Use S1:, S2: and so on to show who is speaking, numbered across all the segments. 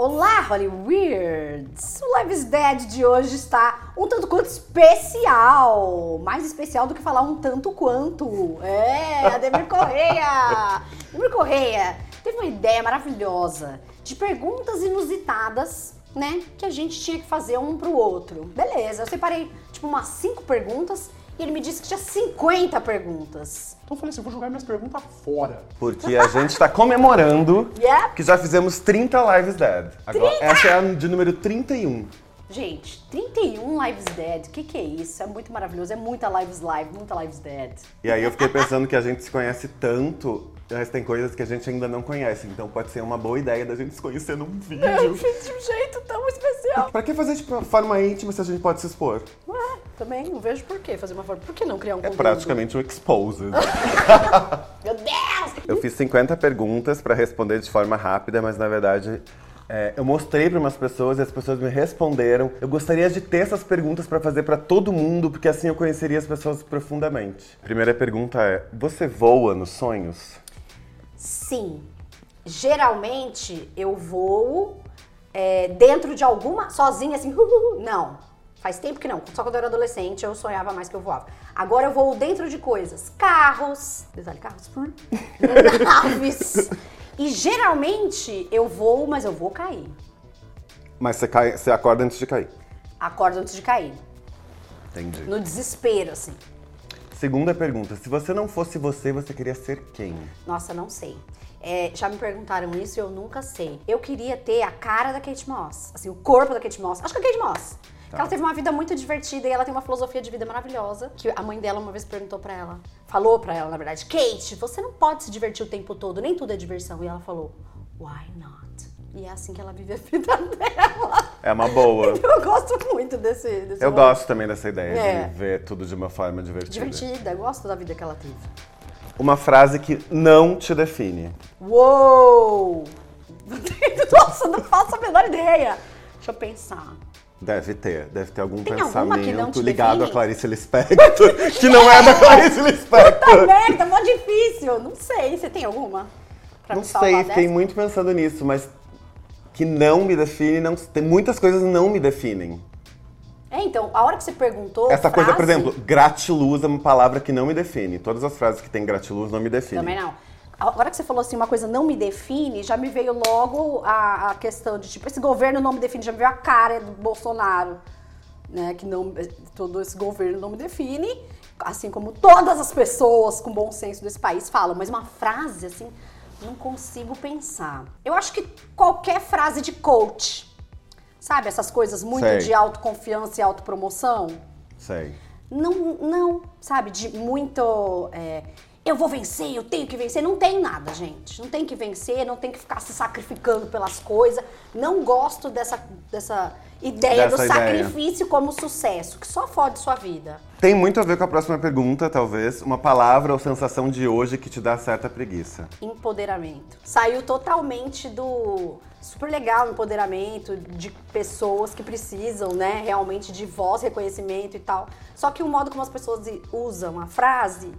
S1: Olá, Hollyweirds! O Lives Dead de hoje está um tanto quanto especial. Mais especial do que falar um tanto quanto. É, Ademir Correia! Ademir Correia teve uma ideia maravilhosa de perguntas inusitadas, né? Que a gente tinha que fazer um pro outro. Beleza, eu separei tipo umas cinco perguntas e ele me disse que tinha 50 perguntas.
S2: Então eu falei assim, vou jogar minhas perguntas fora.
S3: Porque a gente tá comemorando
S1: Yeah.
S3: que já fizemos 30 Lives Dead. Agora, essa é a de número 31.
S1: Gente, 31 Lives Dead, o que, que é isso? É muito maravilhoso, é muita Lives Live, muita Lives Dead.
S3: E aí eu fiquei pensando que a gente se conhece tanto, mas tem coisas que a gente ainda não conhece. Então pode ser uma boa ideia da gente se conhecer num
S1: Eu
S3: vídeo.
S1: fiz de um jeito tão especial.
S3: Pra que fazer de forma íntima se a gente pode se expor?
S1: Ué, também não vejo por que fazer uma forma. Por que não criar um
S3: É
S1: conteúdo?
S3: praticamente um exposed.
S1: Meu Deus!
S3: Eu fiz 50 perguntas pra responder de forma rápida, mas na verdade é, eu mostrei para umas pessoas e as pessoas me responderam. Eu gostaria de ter essas perguntas pra fazer pra todo mundo, porque assim eu conheceria as pessoas profundamente. Primeira pergunta é: você voa nos sonhos?
S1: Sim. Geralmente eu voo é, dentro de alguma. sozinha, assim. Não. Faz tempo que não. Só quando eu era adolescente eu sonhava mais que eu voava. Agora eu voo dentro de coisas. Carros. Detalhe, carros. Naves. E geralmente eu voo, mas eu vou cair.
S3: Mas você, cai, você acorda antes de cair.
S1: Acordo antes de cair.
S3: Entendi.
S1: No desespero, assim.
S3: Segunda pergunta: se você não fosse você, você queria ser quem?
S1: Nossa, não sei. É, já me perguntaram isso e eu nunca sei. Eu queria ter a cara da Kate Moss. Assim, o corpo da Kate Moss. Acho que é a Kate Moss. Que ela teve uma vida muito divertida e ela tem uma filosofia de vida maravilhosa. Que a mãe dela uma vez perguntou pra ela. Falou pra ela, na verdade, Kate, você não pode se divertir o tempo todo, nem tudo é diversão. E ela falou, why not? E é assim que ela vive a vida dela.
S3: É uma boa.
S1: Eu gosto muito desse. desse
S3: Eu
S1: rolê.
S3: gosto também dessa ideia
S1: É.
S3: de ver tudo de uma forma divertida.
S1: Divertida, eu gosto da vida que ela teve.
S3: Uma frase que não te define.
S1: Uou! Nossa, não faço a menor ideia. Deixa eu pensar.
S3: Deve ter, deve ter algum
S1: Tem
S3: pensamento ligado a Clarice Lispector, que não é da Clarice
S1: Puta
S3: Lispector.
S1: merda, mó difícil. Não sei. Você tem alguma? Pra
S3: Não sei, fiquei
S1: dessa?
S3: muito pensando nisso, mas que não me define, não, tem muitas coisas não me definem.
S1: É, então, a hora que você perguntou.
S3: Essa coisa, por
S1: frase-
S3: exemplo, gratiluz é uma palavra que não me define. Todas as frases que tem gratiluz não me definem.
S1: Também não. A hora que você falou assim, uma coisa não me define, já me veio logo a, a questão de, tipo, esse governo não me define, já me veio a cara do Bolsonaro, né? Que não, todo esse governo não me define, assim como todas as pessoas com bom senso desse país falam, mas uma frase, assim, não consigo pensar. Eu acho que qualquer frase de coach, sabe? Essas coisas muito
S3: Sei.
S1: de autoconfiança e autopromoção.
S3: Sei.
S1: Não, não, sabe, de muito. é, eu vou vencer, eu tenho que vencer. Não tem nada, gente. Não tem que vencer, não tem que ficar se sacrificando pelas coisas. Não gosto dessa, dessa ideia
S3: Dessa
S1: do
S3: ideia.
S1: sacrifício como sucesso, que só fode sua vida.
S3: Tem muito a ver com a próxima pergunta, talvez. Uma palavra ou sensação de hoje que te dá certa preguiça.
S1: Empoderamento. Saiu totalmente do. Super legal empoderamento de pessoas que precisam, né, realmente de voz, reconhecimento e tal. Só que o modo como as pessoas usam a frase,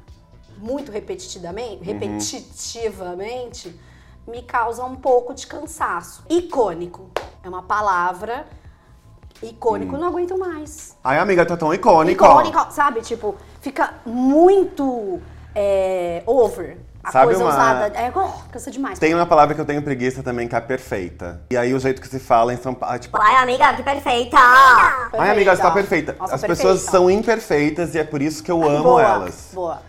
S1: muito repetitivamente, repetitivamente, me causa um pouco de cansaço. Icônico. É uma palavra. Icônico, não aguento mais.
S3: Ai, amiga, tá tão icônico.
S1: Icônico, sabe? Tipo, fica muito é, over. A
S3: Sabe
S1: coisa
S3: uma-
S1: usada. É, oh, cansa demais.
S3: Tem uma palavra que eu tenho preguiça também, que é a perfeita. E aí o jeito que se fala em São Paulo, tipo,
S4: Ai, amiga, que perfeita!
S3: ai amiga, você tá perfeita.
S1: Nossa,
S3: As
S1: perfeita.
S3: pessoas são imperfeitas e é por isso que eu amo
S1: boa,
S3: elas.
S1: Boa.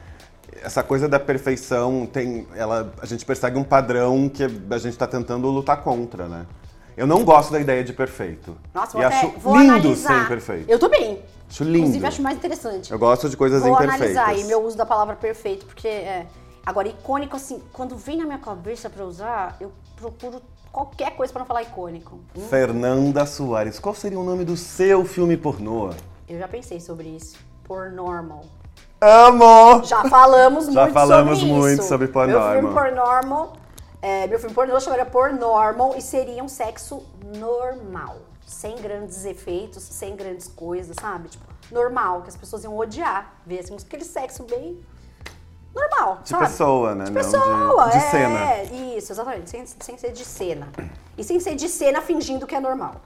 S3: Essa coisa da perfeição tem, ela, a gente persegue um padrão que a gente tá tentando lutar contra, né? Eu não gosto da ideia de perfeito.
S1: Nossa,
S3: e
S1: vou, até,
S3: acho
S1: vou
S3: lindo
S1: analisar.
S3: ser imperfeito.
S1: Eu também.
S3: Acho lindo.
S1: Inclusive, acho mais interessante.
S3: Eu gosto de coisas
S1: Vou
S3: imperfeitas.
S1: analisar aí meu uso da palavra perfeito, porque é. Agora, icônico, assim, quando vem na minha cabeça pra usar, eu procuro qualquer coisa pra não falar icônico. Hum,
S3: Fernanda Soares, qual seria o nome do seu filme pornô?
S1: Eu já pensei sobre isso. Por normal.
S3: Amo!
S1: Já falamos
S3: Já
S1: muito
S3: falamos
S1: sobre
S3: muito
S1: isso.
S3: sobre por
S1: Meu filme por normal, é, meu filme pornô chamaria por normal e seria um sexo normal. Sem grandes efeitos, sem grandes coisas, sabe? Tipo, normal, que as pessoas iam odiar. Ver assim, aquele sexo bem normal,
S3: De
S1: sabe?
S3: pessoa, né?
S1: De
S3: Não
S1: pessoa,
S3: de, de
S1: é,
S3: cena.
S1: Isso, exatamente. Sem, sem ser de cena. E sem ser de cena fingindo que é normal.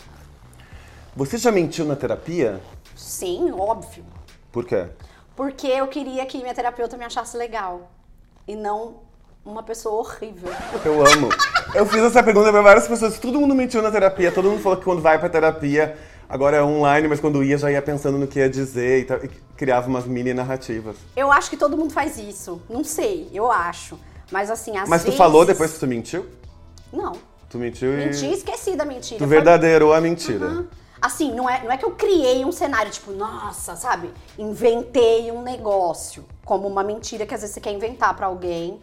S3: Você já mentiu na terapia?
S1: Sim, óbvio.
S3: Por quê?
S1: Porque eu queria que minha terapeuta me achasse legal. E não uma pessoa horrível.
S3: Eu amo. Eu fiz essa pergunta pra várias pessoas. Todo mundo mentiu na terapia. Todo mundo falou que quando vai pra terapia, agora é online, mas quando ia já ia pensando no que ia dizer e, tal, e criava umas mini narrativas.
S1: Eu acho que todo mundo faz isso. Não sei, eu acho. Mas assim, às
S3: Mas tu
S1: vezes...
S3: falou depois que tu mentiu?
S1: Não.
S3: Tu mentiu e.
S1: Menti e esqueci da mentira.
S3: Tu verdadeirou a mentira.
S1: Aham. Assim, não é, não é que eu criei um cenário, tipo, nossa, sabe? Inventei um negócio. Como uma mentira que às vezes você quer inventar pra alguém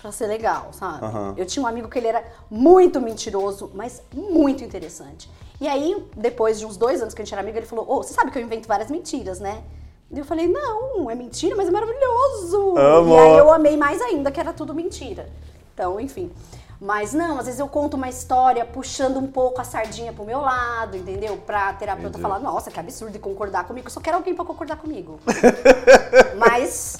S1: pra ser legal, sabe?
S3: Aham.
S1: Eu tinha um amigo que ele era muito mentiroso, mas muito interessante. E aí, depois de uns dois anos que a gente era amigo, ele falou: Ô, você sabe que eu invento várias mentiras, né? E eu falei: Não, é mentira, mas é maravilhoso. E aí eu amei mais ainda que era tudo mentira. Então, enfim. Mas não, às vezes eu conto uma história puxando um pouco a sardinha pro meu lado, entendeu? Pra terapeuta
S3: Entendi.
S1: falar, nossa, que absurdo e concordar comigo. Eu só quero alguém pra concordar comigo. Mas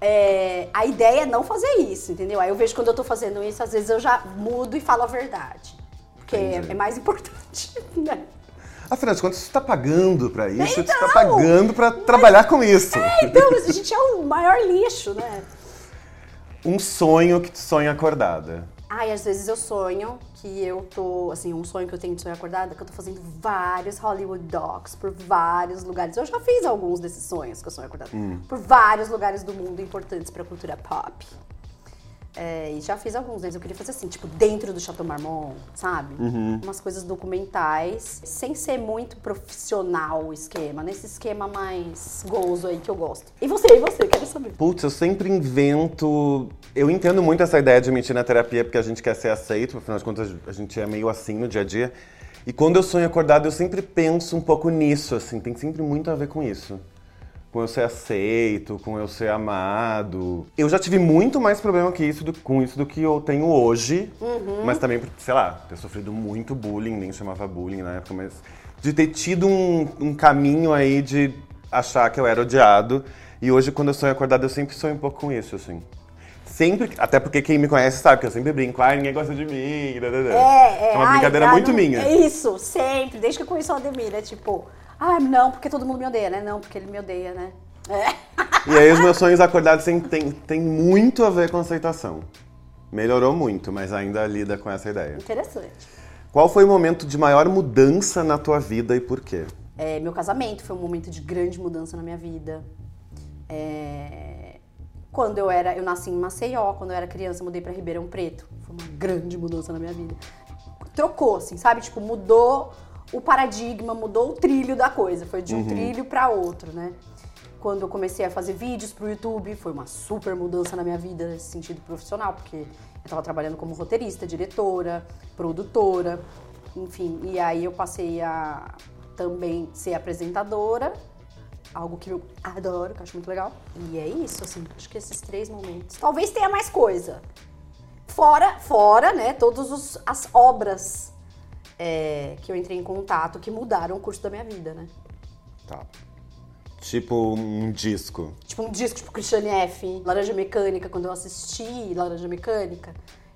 S1: é, a ideia é não fazer isso, entendeu? Aí eu vejo quando eu tô fazendo isso, às vezes eu já mudo e falo a verdade. Porque é, é mais importante, né?
S3: Afinal de contas, tu tá pagando pra isso, tá
S1: Então!
S3: pagando pra trabalhar com isso.
S1: Então, a gente é o maior lixo, né?
S3: Um sonho que tu sonha acordada.
S1: Ai, às vezes eu sonho que eu tô, assim, um sonho que eu tenho de sonho acordada, que eu tô fazendo vários Hollywood Docs por vários lugares. Eu já fiz alguns desses sonhos que eu sonho acordada. Por vários lugares do mundo importantes pra cultura pop. É, e já fiz alguns deles. Eu queria fazer assim, tipo, dentro do Chateau Marmont, sabe? Umas coisas documentais, sem ser muito profissional o esquema, nesse esquema mais gozo aí que eu gosto. E você, e você? Quero saber.
S3: Putz, eu sempre invento. Eu entendo muito essa ideia de mentir na terapia porque a gente quer ser aceito, afinal de contas a gente é meio assim no dia a dia. E quando eu sonho acordado, eu sempre penso um pouco nisso, assim, tem sempre muito a ver com isso. Com eu ser aceito, com eu ser amado. Eu já tive muito mais problema que isso do- com isso do que eu tenho hoje. Mas também, sei lá, ter sofrido muito bullying, nem chamava bullying na época, mas de ter tido um, um caminho aí de achar que eu era odiado. E hoje, quando eu sonho acordado, eu sempre sonho um pouco com isso, assim. Sempre, até porque quem me conhece sabe que eu sempre brinco, ai, ninguém gosta de mim. da, da, da.
S1: É, é.
S3: uma
S1: ai,
S3: brincadeira
S1: ai,
S3: muito
S1: não-
S3: minha.
S1: É isso, sempre. Desde que eu conheço o Ademir, é tipo, ah, não, porque todo mundo me odeia, né? Não, porque ele me odeia, né? É.
S3: E aí os meus sonhos acordados tem, tem, tem muito a ver com aceitação. Melhorou muito, mas ainda lida com essa ideia.
S1: Interessante.
S3: Qual foi o momento de maior mudança na tua vida e por quê?
S1: É, meu casamento foi um momento de grande mudança na minha vida. É, Quando eu era, eu nasci em Maceió, quando eu era criança, eu mudei pra Ribeirão Preto. Foi uma grande mudança na minha vida. Trocou, assim, sabe? Tipo, mudou o paradigma, mudou o trilho da coisa. Foi de um trilho pra outro, né? Quando eu comecei a fazer vídeos pro YouTube, foi uma super mudança na minha vida nesse sentido profissional, porque eu tava trabalhando como roteirista, diretora, produtora, enfim. E aí eu passei a também ser apresentadora, algo que eu adoro, que eu acho muito legal. E é isso, assim, acho que esses três momentos. Talvez tenha mais coisa. Fora, fora, né, todas as obras é, que eu entrei em contato que mudaram o curso da minha vida, né?
S3: Tá. Tipo um disco.
S1: Tipo um disco, tipo Christiane F. Laranja Mecânica, quando eu assisti Laranja Mecânica,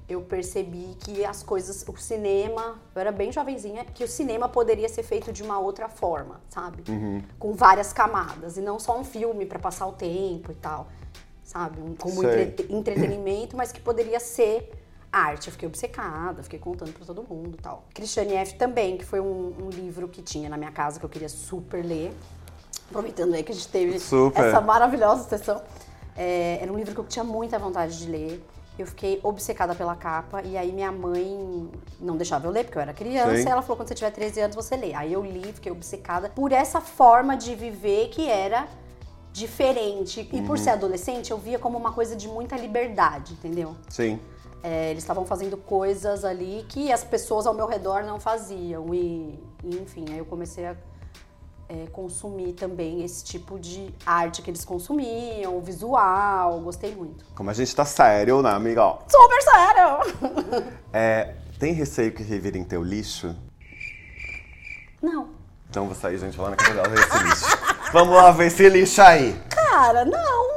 S1: eu percebi que as coisas, o cinema, eu era bem jovenzinha, que o cinema poderia ser feito de uma outra forma, sabe? Com várias camadas, e não só um filme pra passar o tempo e tal, sabe? Como
S3: Sei.
S1: entretenimento, mas que poderia ser arte. Eu fiquei obcecada, fiquei contando pra todo mundo e tal. Christiane F. também, que foi um, um livro que tinha na minha casa que eu queria super ler. Aproveitando aí que a gente teve
S3: Super.
S1: essa maravilhosa sessão. É, era um livro que eu tinha muita vontade de ler. Eu fiquei obcecada pela capa e aí minha mãe não deixava eu ler porque eu era criança.
S3: Sim.
S1: E ela falou quando você tiver 13 anos você lê. Aí eu li, fiquei obcecada por essa forma de viver que era diferente. E por ser adolescente eu via como uma coisa de muita liberdade, entendeu?
S3: Sim.
S1: É, eles estavam fazendo coisas ali que as pessoas ao meu redor não faziam. E, e, enfim, aí eu comecei a é, consumir também esse tipo de arte que eles consumiam, visual, gostei muito.
S3: Como a gente tá sério, né, amiga?
S1: Super sério!
S3: É, tem receio que revirem teu lixo?
S1: Não.
S3: Então vou sair, gente, lá na casa dela ver esse lixo. Vamos lá ver esse lixo aí.
S1: Cara, não.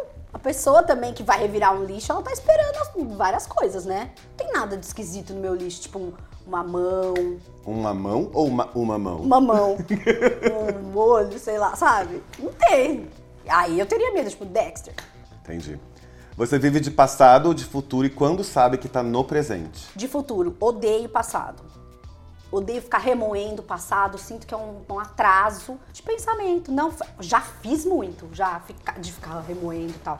S1: Pessoa também que vai revirar um lixo, ela tá esperando as- várias coisas, né? Não tem nada de esquisito no meu lixo, tipo um- uma mão,
S3: Uma mão ou uma, uma mão?
S1: uma mão, um olho, sei lá, sabe? Não tem. Aí eu teria medo, tipo, Dexter.
S3: Entendi. Você vive de passado ou de futuro e quando sabe que tá no presente?
S1: De futuro, odeio passado. Odeio ficar remoendo o passado, sinto que é um, um atraso de pensamento. Não, já fiz muito, já fica- de ficar remoendo e tal.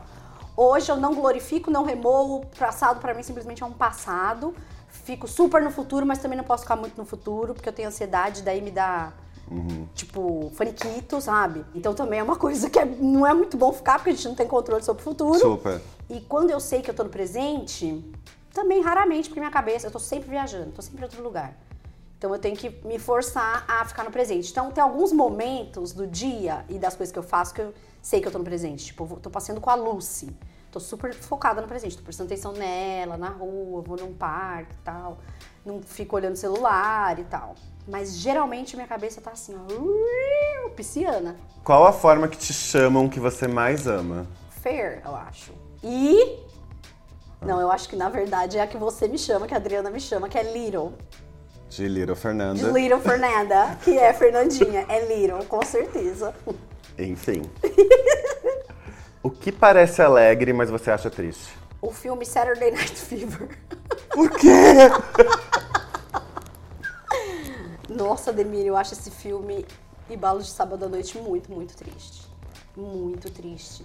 S1: Hoje eu não glorifico, não remoo. O passado pra mim simplesmente é um passado. Fico super no futuro, mas também não posso ficar muito no futuro, porque eu tenho ansiedade, daí me dá, tipo, faniquito, sabe? Então também é uma coisa que é- não é muito bom ficar, porque a gente não tem controle sobre o futuro.
S3: Super.
S1: E quando eu sei que eu tô no presente, também raramente, porque minha cabeça, eu tô sempre viajando, tô sempre em outro lugar. Então eu tenho que me forçar a ficar no presente. Então tem alguns momentos do dia e das coisas que eu faço que eu sei que eu tô no presente. Tipo, tô passeando com a Lucy. Tô super focada no presente, tô prestando atenção nela, na rua, vou num parque e tal. Não fico olhando o celular e tal. Mas geralmente minha cabeça tá assim, ó, pisciana.
S3: Qual a forma que te chamam que você mais ama?
S1: Fair, eu acho. E. Não, eu acho que na verdade é a que você me chama, que a Adriana me chama, que é Little.
S3: De Little
S1: De
S3: Fernanda.
S1: Little Fernanda, que é Fernandinha. É Little, com certeza.
S3: Enfim. o que parece alegre, mas você acha triste?
S1: O filme Saturday Night Fever.
S3: Por quê?
S1: Nossa, Demir, eu acho esse filme e Balos de Sábado à Noite muito, muito triste. Muito triste.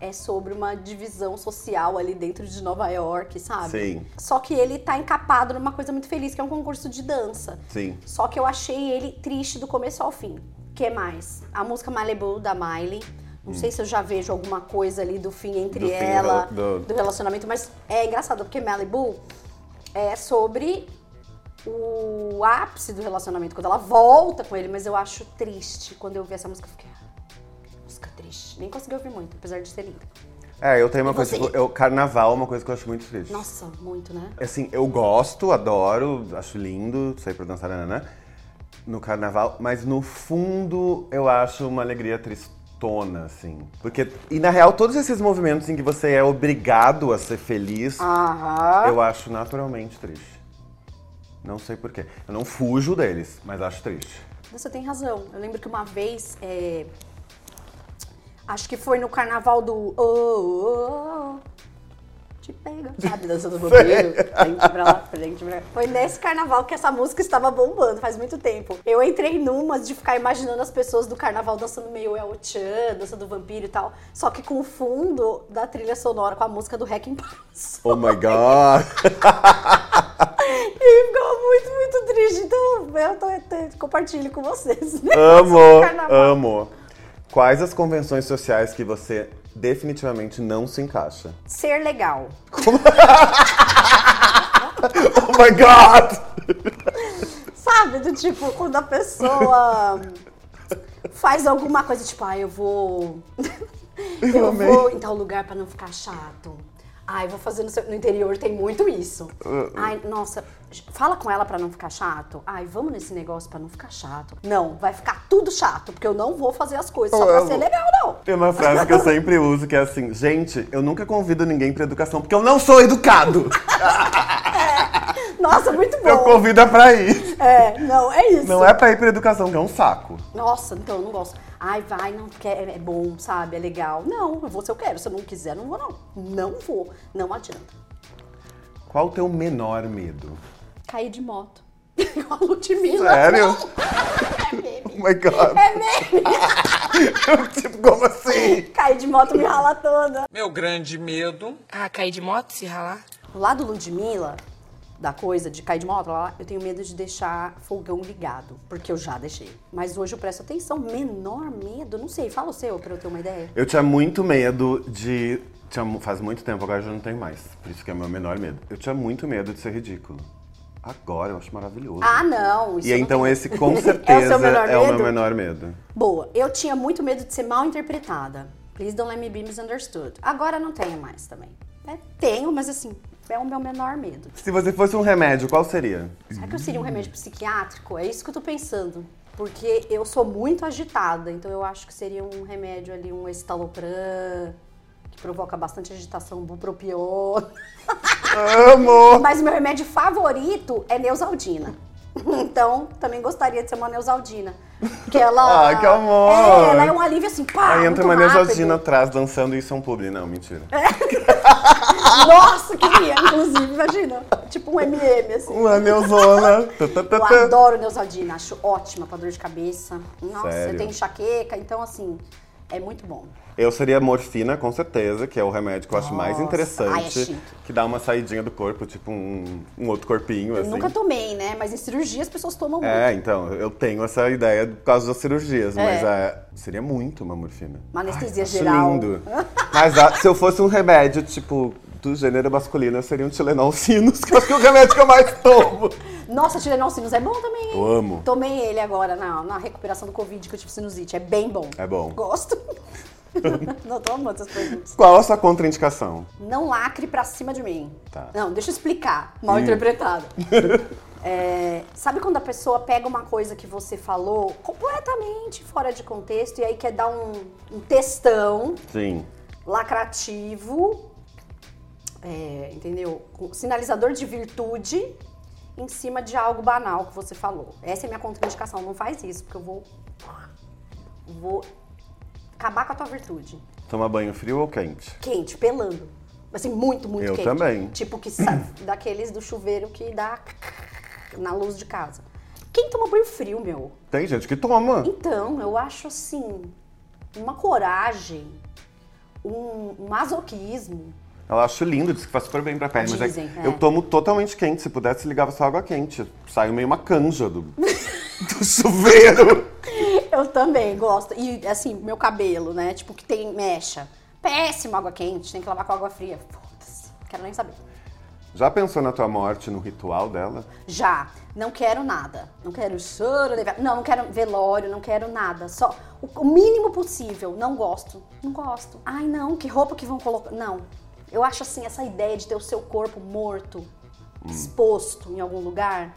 S1: É sobre uma divisão social ali dentro de Nova York, sabe?
S3: Sim.
S1: Só que ele tá encapado numa coisa muito feliz, que é um concurso de dança.
S3: Sim.
S1: Só que eu achei ele triste do começo ao fim. Que mais? A música Malibu, da Miley. Não sei se eu já vejo alguma coisa ali do fim entre
S3: Do fim
S1: ela,
S3: do-
S1: do relacionamento, mas é engraçado, porque Malibu é sobre o ápice do relacionamento, quando ela volta com ele, mas eu acho triste. Quando eu vi essa música, eu fiquei. "Ah, Música triste. Nem consegui ouvir muito, apesar de ser linda.
S3: É, eu tenho uma
S1: E
S3: coisa,
S1: você?
S3: eu, carnaval é uma coisa que eu acho muito triste.
S1: Nossa, muito, né?
S3: Assim, eu gosto, adoro, acho lindo, sair pra dançar, né? No carnaval, mas no fundo eu acho uma alegria tristona, assim. Porque, e na real, todos esses movimentos em que você é obrigado a ser feliz,
S1: Aham.
S3: eu acho naturalmente triste. Não sei porquê. Eu não fujo deles, mas acho triste.
S1: Você tem razão. Eu lembro que uma vez. é, Acho que foi no carnaval do. Oh, oh, oh, te pega. Sabe, dança do vampiro? Frente pra lá, frente pra lá. Foi nesse carnaval que essa música estava bombando, faz muito tempo. Eu entrei numas de ficar imaginando as pessoas do carnaval dançando meio El Chan, dança do vampiro e tal. Só que com o fundo da trilha sonora, com a música do Hacking Pass.
S3: Oh my god!
S1: E ficou muito, muito triste. Então, eu tô, tô- compartilho com vocês.
S3: amo, amo. Quais as convenções sociais que você definitivamente não se encaixa?
S1: Ser legal.
S3: Oh my god!
S1: Sabe, do tipo, quando a pessoa faz alguma coisa, tipo, ah, eu vou. eu vou em tal lugar pra não ficar chato. Ai, vou fazer no, seu- no interior, tem muito isso.
S3: Uh,
S1: Ai, nossa, fala com ela pra não ficar chato. Ai, vamos nesse negócio pra não ficar chato. Não, vai ficar tudo chato, porque eu não vou fazer as coisas só
S3: Eu
S1: pra
S3: amo.
S1: ser legal, não.
S3: Tem uma frase que eu sempre uso que é assim: gente, eu nunca convido ninguém pra educação porque eu não sou educado.
S1: Nossa, muito
S3: Eu
S1: bom.
S3: convido é pra ir.
S1: É, não, é isso.
S3: Não é pra ir pra educação, que é um saco.
S1: Nossa, então eu não gosto. Ai, vai, não, porque é, é bom, sabe? É legal. Não, eu vou se eu quero. Se eu não quiser, não vou, não. Não vou. Não adianta.
S3: Qual o teu menor medo?
S1: Cair de moto. Igual a Ludmilla.
S3: Sério?
S1: É meme.
S3: Oh my god.
S1: É meme.
S3: tipo, como assim?
S1: Cair de moto me rala toda.
S4: Meu grande medo.
S5: Ah, cair de moto, se ralar?
S1: Lá do Ludmilla, da coisa de cair de moto, lá, eu tenho medo de deixar fogão ligado. Porque eu já deixei. Mas hoje eu presto atenção. Menor medo? Não sei. Fala o seu pra eu ter uma ideia.
S3: Eu tinha muito medo de. Tinha, faz muito tempo, agora eu já não tenho mais. Por isso que é meu menor medo. Eu tinha muito medo de ser ridículo. Agora eu acho maravilhoso.
S1: Ah, não. Isso
S3: e
S1: não
S3: então esse com
S1: É o
S3: certeza
S1: seu menor
S3: é o meu menor medo.
S1: Boa, eu tinha muito medo de ser mal interpretada. Please don't let me be misunderstood. Agora não tenho mais também. É, tenho, mas assim, é o meu menor medo.
S3: Se você fosse um remédio, qual seria?
S1: Será que eu seria um remédio psiquiátrico? É isso que eu tô pensando. Porque eu sou muito agitada, então eu acho que seria um remédio ali, um estalopram, que provoca bastante agitação, bupropiona.
S3: Amo!
S1: Mas meu remédio favorito é Neusaldina. Então, também gostaria de ser uma Neusaldina. Que ela.
S3: Ah, que amor!
S1: É, ela é um alívio assim, pá!
S3: Aí entra uma. Neusaldina atrás dançando isso é um publi. Não, mentira.
S1: Nossa, queria, inclusive, imagina. Tipo um MM, assim.
S3: Uma tá,
S1: Eu adoro Neusaldina, acho ótima pra dor de cabeça. Nossa,
S3: Sério?
S1: eu tenho enxaqueca, então assim, é muito bom.
S3: Eu seria morfina, com certeza, que é o remédio que eu acho mais
S1: Nossa,
S3: interessante.
S1: ai, é chique.
S3: que dá uma saidinha do corpo, tipo um, um outro corpinho,
S1: Eu
S3: assim.
S1: nunca tomei, né? Mas em cirurgia as pessoas tomam muito.
S3: É, então, eu tenho essa ideia por causa das cirurgias,
S1: É.
S3: mas é, seria muito uma morfina.
S1: Uma anestesia
S3: Acho
S1: geral.
S3: lindo. Mas ah, se eu fosse um remédio, tipo, do gênero masculino, eu seria um Tilenol Sinus, que eu acho que é o remédio que eu mais tomo.
S1: Nossa, Tilenol Sinus é bom também.
S3: Eu amo.
S1: Tomei ele agora na, na recuperação do Covid que eu tive sinusite. É bem bom.
S3: É bom.
S1: Gosto. Não tô amando essas perguntas.
S3: Qual a sua contraindicação?
S1: Não lacre pra cima de mim.
S3: Tá.
S1: Não, deixa eu explicar. Mal interpretado. É, sabe quando a pessoa pega uma coisa que você falou completamente fora de contexto e aí quer dar um, um textão
S3: Sim.
S1: lacrativo, é, entendeu? Sinalizador de virtude em cima de algo banal que você falou. Essa é a minha contraindicação. Não faz isso, porque eu vou. Vou acabar com a tua virtude.
S3: Tomar banho frio ou quente?
S1: Quente, pelando. Assim, muito, muito
S3: Eu
S1: quente.
S3: também.
S1: Tipo que daqueles do chuveiro que dá na luz de casa. Quem toma banho frio, meu?
S3: Tem gente que toma.
S1: Então, eu acho assim, uma coragem, um masoquismo.
S3: Eu acho lindo, diz que faz super bem pra pele, mas é
S1: Dizem, é.
S3: eu tomo totalmente quente. Se pudesse, ligava só água quente. Saiu meio uma canja do, do chuveiro.
S1: Eu também gosto. E assim, meu cabelo, né? Tipo, que tem mecha. Péssimo água quente, tem que lavar com água fria. Foda-se, quero nem saber.
S3: Já pensou na tua morte, no ritual dela?
S1: Já, não quero nada. Não quero choro, não, não quero velório, não quero nada. Só o, o mínimo possível. Não gosto. Não gosto. Ai, não, que roupa que vão colocar. Não. Eu acho assim, essa ideia de ter o seu corpo morto, exposto em algum lugar,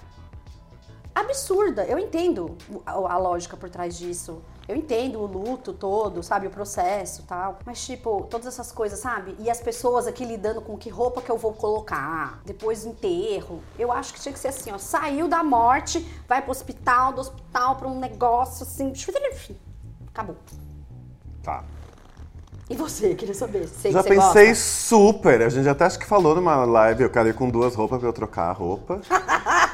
S1: absurda. Eu entendo a, lógica por trás disso. Eu entendo o luto todo, sabe? O processo e tal. Mas, tipo, todas essas coisas, sabe? E as pessoas aqui lidando com que roupa que eu vou colocar, depois do enterro. Eu acho que tinha que ser assim, ó. Saiu da morte, vai pro hospital, do hospital pra um negócio assim. Acabou.
S3: Tá.
S1: E você, queria saber? Sei
S3: Já pensei
S1: gosta.
S3: super. A gente até acho que falou numa live, eu quero ir com duas roupas pra eu trocar a roupa.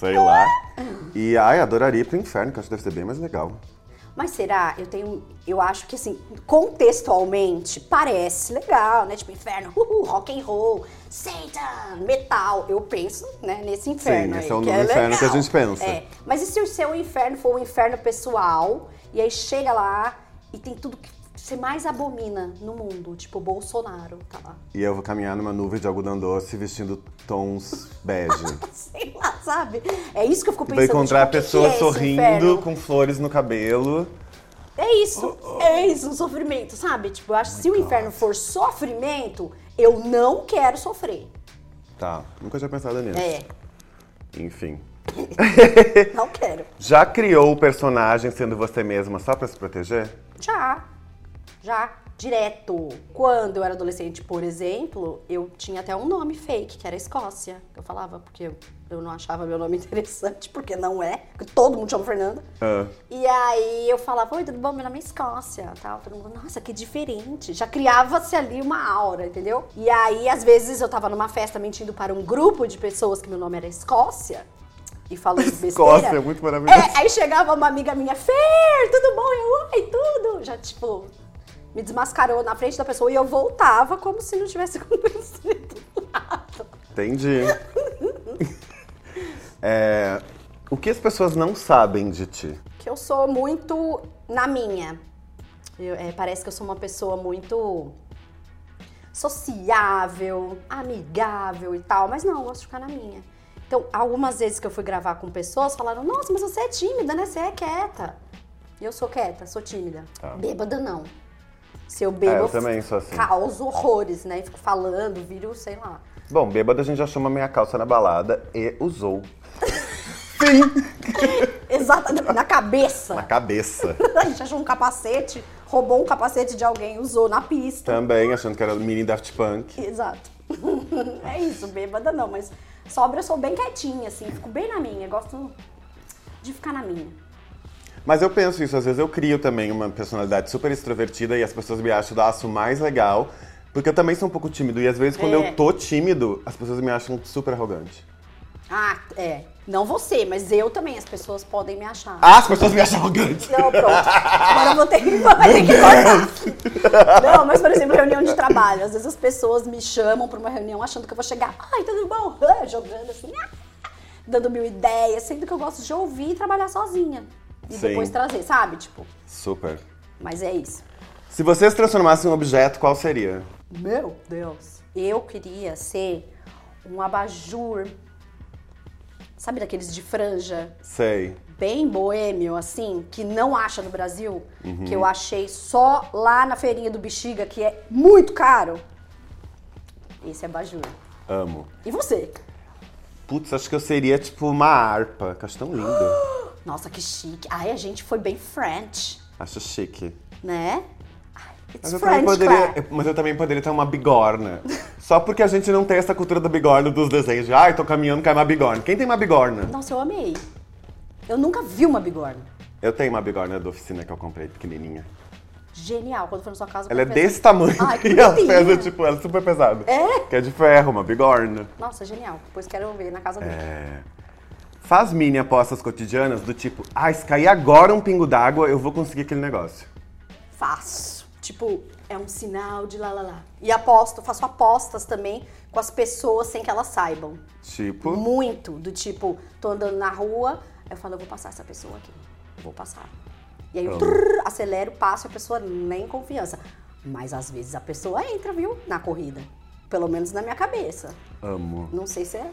S3: Sei lá. E ai, adoraria ir pro inferno, que acho que deve ser bem mais legal.
S1: Mas será? Eu tenho. Eu acho que assim, contextualmente, parece legal, né? Tipo, inferno, uhul, rock and roll, Satan, metal. Eu penso, né, nesse inferno.
S3: esse
S1: aí,
S3: é o
S1: que
S3: inferno
S1: legal.
S3: que a gente pensa.
S1: É. Mas e se o seu inferno for um inferno pessoal, e aí chega lá e tem tudo que você mais abomina no mundo? Tipo, Bolsonaro, tá lá.
S3: E eu vou caminhar numa nuvem de algodão doce vestindo tons bege.
S1: Sei lá, sabe? É isso que eu fico
S3: Vou
S1: pensando.
S3: encontrar
S1: tipo,
S3: pessoas
S1: é
S3: sorrindo, com flores no cabelo.
S1: É isso, é isso, o sofrimento, sabe? Tipo, eu acho que se o inferno for sofrimento, eu não quero sofrer.
S3: Tá, nunca tinha pensado nisso.
S1: É,
S3: Enfim.
S1: não quero.
S3: Já criou o personagem sendo você mesma só pra se proteger?
S1: Já, já, direto. Quando eu era adolescente, por exemplo, eu tinha até um nome fake, que era Escócia. Eu falava, porque eu, não achava meu nome interessante, porque não é, porque todo mundo chama Fernanda.
S3: Ah.
S1: E aí eu falava, oi, tudo bom? Meu nome é Escócia, tal. Todo mundo, nossa, que diferente. Já criava-se ali uma aura, entendeu? E aí, às vezes, eu tava numa festa mentindo para um grupo de pessoas que meu nome era Escócia. E falando besteira.
S3: Escócia, é muito maravilhoso.
S1: É, aí chegava uma amiga minha, Fer, tudo bom? Eu, oi, tudo. Já, tipo, me desmascarou na frente da pessoa e eu voltava como se não tivesse acontecido nada.
S3: Entendi. É, o que as pessoas não sabem de ti?
S1: que eu sou muito na minha. Eu- é, parece que eu sou uma pessoa muito sociável, amigável e tal, mas não, eu gosto de ficar na minha. Então, algumas vezes que eu fui gravar com pessoas, falaram: Nossa, mas você é tímida, né? Você é quieta. E eu sou quieta, sou tímida.
S3: Tá.
S1: Bêbada, não. Se eu bebo,
S3: É, eu também sou assim.
S1: causo horrores, né? E fico falando, viro, sei lá.
S3: Bom, bêbado a gente já chama meia calça na balada e usou. Sim!
S1: Exato, na
S3: Na
S1: cabeça.
S3: cabeça.
S1: A gente achou um capacete, roubou um capacete de alguém, usou na pista.
S3: Também, achando que era o mini Daft Punk.
S1: Exato. É isso, bêbada não, mas sobra eu sou bem quietinha, assim, fico bem na minha, gosto de ficar na minha.
S3: Mas eu penso isso, às vezes eu crio também uma personalidade super extrovertida e as pessoas me acham o laço mais legal, porque eu também sou um pouco tímido e às vezes quando
S1: É.
S3: eu tô tímido, as pessoas me acham super arrogante.
S1: Ah, é. Não você, mas eu também, as pessoas podem me achar.
S3: Ah, as pessoas me acham arrogante!
S1: Não, pronto. Agora eu vou ter que, vou ter que cortar. Não, mas por exemplo, reunião de trabalho. Às vezes as pessoas me chamam pra uma reunião achando que eu vou chegar, ai, tudo bom? Ah, Jogando assim, ah, dando mil ideias, sendo que eu gosto de ouvir e trabalhar sozinha. E
S3: Sim.
S1: depois trazer, sabe? Tipo,
S3: Super.
S1: mas é isso.
S3: Se você se transformasse em um objeto, qual seria?
S1: Meu Deus. Eu queria ser um abajur. Sabe daqueles de franja?
S3: Sei.
S1: bem boêmio, assim, que não acha no Brasil, que eu achei só lá na feirinha do Bexiga, que é muito caro. Esse é Bajur.
S3: Amo.
S1: E você?
S3: Putz, acho que eu seria tipo uma harpa, que eu acho tão lindo.
S1: Nossa, que chique. Ai, a gente foi bem French,
S3: Acho chique.
S1: né?
S3: Mas eu, também
S1: French
S3: poderia,
S1: crap.
S3: mas eu também poderia ter uma bigorna. Só porque a gente não tem essa cultura da bigorna dos desenhos de ai, tô caminhando, cai uma bigorna. Quem tem uma bigorna?
S1: Nossa, eu amei. Eu nunca vi uma bigorna.
S3: Eu tenho uma bigorna da oficina que eu comprei, pequenininha.
S1: Genial. Quando for na sua casa, eu
S3: Ela é
S1: ver
S3: desse tamanho
S1: Ai, que
S3: e ela pesa, tipo, ela é super pesada.
S1: É?
S3: Que é de ferro, uma bigorna.
S1: Nossa, genial. Depois quero ver na casa dele.
S3: É. Faz mini apostas cotidianas do tipo, ah, se cair agora um pingo d'água, eu vou conseguir aquele negócio.
S1: Faço. Tipo, é um sinal de lá, lá, lá. E aposto, faço apostas também com as pessoas sem que elas saibam.
S3: Tipo,
S1: Muito. Do tipo, tô andando na rua, eu falo, eu vou passar essa pessoa aqui. Vou passar. E aí eu trrr, acelero, passo, a pessoa nem confiança. Mas às vezes a pessoa entra, viu? Na corrida. Pelo menos na minha cabeça.
S3: amo.
S1: Não sei se é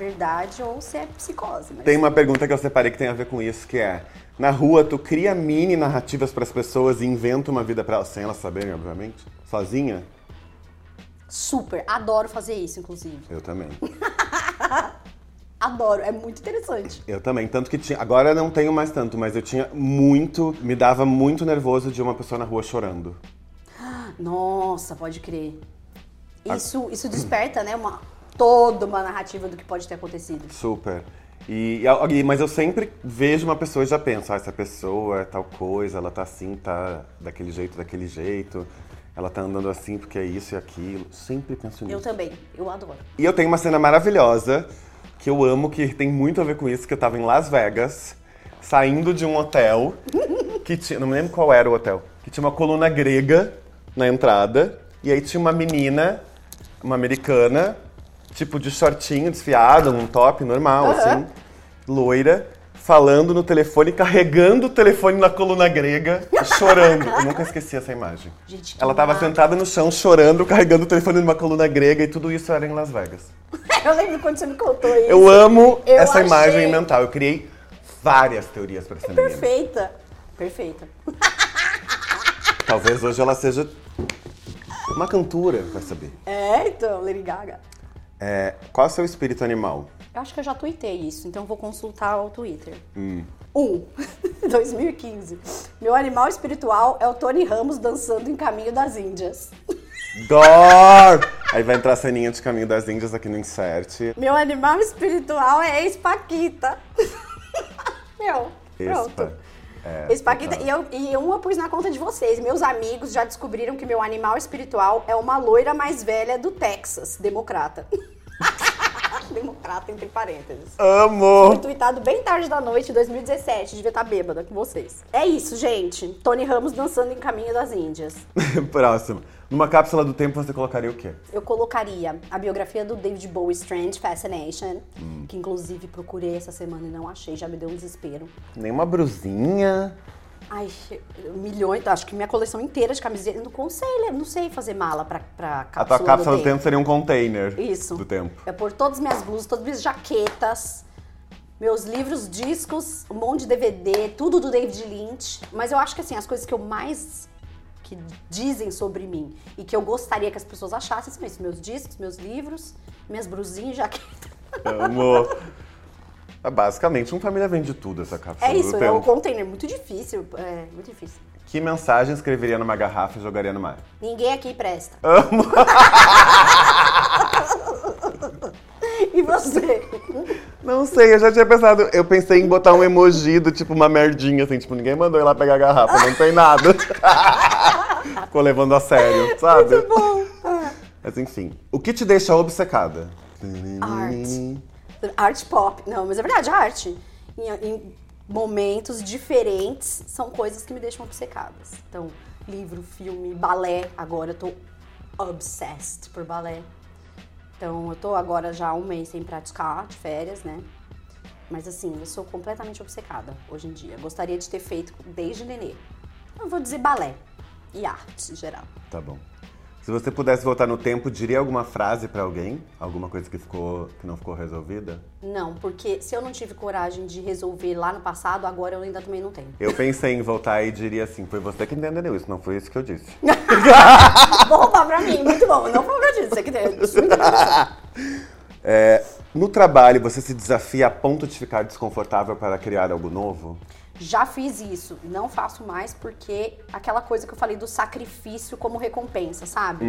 S1: verdade ou se é psicose. Mas...
S3: Tem uma pergunta que eu separei que tem a ver com isso, que é: na rua, tu cria mini narrativas pras pessoas e inventa uma vida pra elas sem elas saberem, obviamente? Sozinha?
S1: Super. Adoro fazer isso, inclusive.
S3: Eu também.
S1: Adoro. É muito interessante.
S3: Eu também. Tanto que tinha. Agora eu não tenho mais tanto, mas eu tinha muito. Me dava muito nervoso de uma pessoa na rua chorando.
S1: Nossa, pode crer. Isso, isso desperta, né, uma, toda uma narrativa do que pode ter acontecido.
S3: Super. E, e- mas eu sempre vejo uma pessoa e já penso, ah, essa pessoa é tal coisa, ela tá assim, tá daquele jeito, daquele jeito. Ela tá andando assim porque é isso e aquilo. Sempre penso nisso.
S1: Eu também, eu adoro.
S3: E eu tenho uma cena maravilhosa que eu amo, que tem muito a ver com isso, que eu tava em Las Vegas, saindo de um hotel, que tinha, não me lembro qual era o hotel, que tinha uma coluna grega na entrada, e aí tinha uma menina, uma americana, tipo de shortinho desfiado, um top normal,
S1: Aham.
S3: assim, loira, falando no telefone, carregando o telefone na coluna grega, chorando. Eu nunca esqueci essa imagem.
S1: Gente,
S3: Ela tava
S1: massa.
S3: sentada no chão chorando, carregando o telefone numa coluna grega e tudo isso era em Las Vegas.
S1: Eu lembro quando você me contou isso.
S3: Eu amo
S1: Eu
S3: essa
S1: achei-
S3: imagem mental. Eu criei várias teorias pra essa menina.
S1: Perfeita. Perfeita.
S3: Talvez hoje ela seja uma cantora, vai saber.
S1: É, então, Lady Gaga.
S3: É, qual é o seu espírito animal?
S1: Eu acho que eu já tuitei isso, então eu vou consultar o Twitter.
S3: Hum.
S1: Um, 2015. Meu animal espiritual é o Tony Ramos dançando em Caminho das Índias.
S3: Dor! Aí vai entrar a ceninha de Caminho das Índias aqui no Insert.
S1: Meu animal espiritual é ex-Paquita. Meu, pronto.
S3: Espa. É,
S1: Ex-Paquita,
S3: total.
S1: e, eu, e uma pus na conta de vocês. Meus amigos já descobriram que meu animal espiritual é uma loira mais velha do Texas, democrata. democrata entre parênteses. Foi
S3: Amo!
S1: tweetado bem tarde da noite, 2017. Devia estar bêbada com vocês. É isso, gente. Tony Ramos dançando em Caminho das Índias.
S3: Próximo. Numa cápsula do tempo você colocaria o quê?
S1: Eu colocaria a biografia do David Bowie, Strange Fascination,
S3: Hum.
S1: que inclusive procurei essa semana e não achei, já me deu um desespero.
S3: Nenhuma brusinha.
S1: Ai, milhões, acho que minha coleção inteira de camisetas, não conselho, não sei fazer mala pra, pra
S3: A
S1: cápsula,
S3: tua cápsula do
S1: tempo.
S3: tempo seria um container
S1: Isso.
S3: do tempo.
S1: É pôr todas as minhas blusas, todas as minhas jaquetas, meus livros, discos, um monte de DVD, tudo do David Lynch. Mas eu acho que assim, as coisas que eu mais que dizem sobre mim e que eu gostaria que as pessoas achassem são isso, meus discos, meus livros, minhas brusinhas e jaquetas.
S3: Amo! É basicamente, um família vende tudo essa cápsula
S1: É isso, é
S3: tempo.
S1: container. Muito difícil. É, muito difícil.
S3: Que mensagem escreveria numa garrafa e jogaria no mar?
S1: Ninguém aqui presta.
S3: Amo!
S1: E você?
S3: Não sei, eu já tinha pensado. Eu pensei em botar um emoji do tipo uma merdinha, assim, tipo, ninguém mandou ir lá pegar a garrafa, não tem nada. Ficou levando a sério, sabe?
S1: Muito bom.
S3: Mas enfim. O que te deixa obcecada?
S1: Arte. Arte pop. Não, mas é verdade, arte. Em, em momentos diferentes, são coisas que me deixam obcecadas. Então, livro, filme, balé. Agora eu tô obsessed por balé. Então, eu tô agora já um mês sem praticar, de férias, né? Mas assim, eu sou completamente obcecada hoje em dia. Gostaria de ter feito desde nenê. Eu vou dizer balé e arte em geral.
S3: Tá bom. Se você pudesse voltar no tempo, diria alguma frase pra alguém? Alguma coisa que ficou que não ficou resolvida?
S1: Não, porque se eu não tive coragem de resolver lá no passado, agora eu ainda também não tenho.
S3: Eu pensei em voltar e diria assim, foi você que entendeu isso, não foi isso que eu disse.
S1: Vou roubar pra mim, muito bom. Não foi o que eu disse, você que. Muito interessante.
S3: É, no trabalho, você se desafia a ponto de ficar desconfortável para criar algo novo?
S1: Já fiz isso, não faço mais porque aquela coisa que eu falei do sacrifício como recompensa, sabe?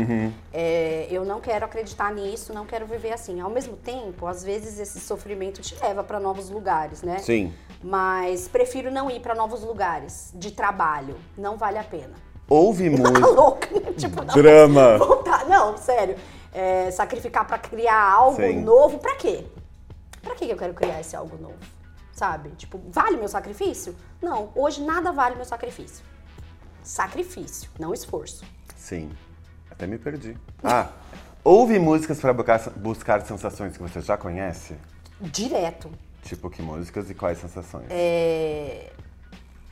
S1: É, eu não quero acreditar nisso, não quero viver assim. Ao mesmo tempo, às vezes esse sofrimento te leva pra novos lugares, né?
S3: Sim.
S1: Mas prefiro não ir pra novos lugares de trabalho, não vale a pena.
S3: Ouve
S1: Tá
S3: muito.
S1: louca, né? Tipo, não,
S3: Drama.
S1: voltar. Não, sério. É, sacrificar pra criar algo
S3: Sim.
S1: novo, pra quê? Pra que eu quero criar esse algo novo? Sabe? Tipo, vale meu sacrifício? Não, hoje nada vale meu sacrifício. Sacrifício, não esforço.
S3: Sim. Até me perdi. Ah, ouve músicas para buscar, buscar sensações que você já conhece?
S1: Direto.
S3: Tipo, que músicas e quais sensações?
S1: É,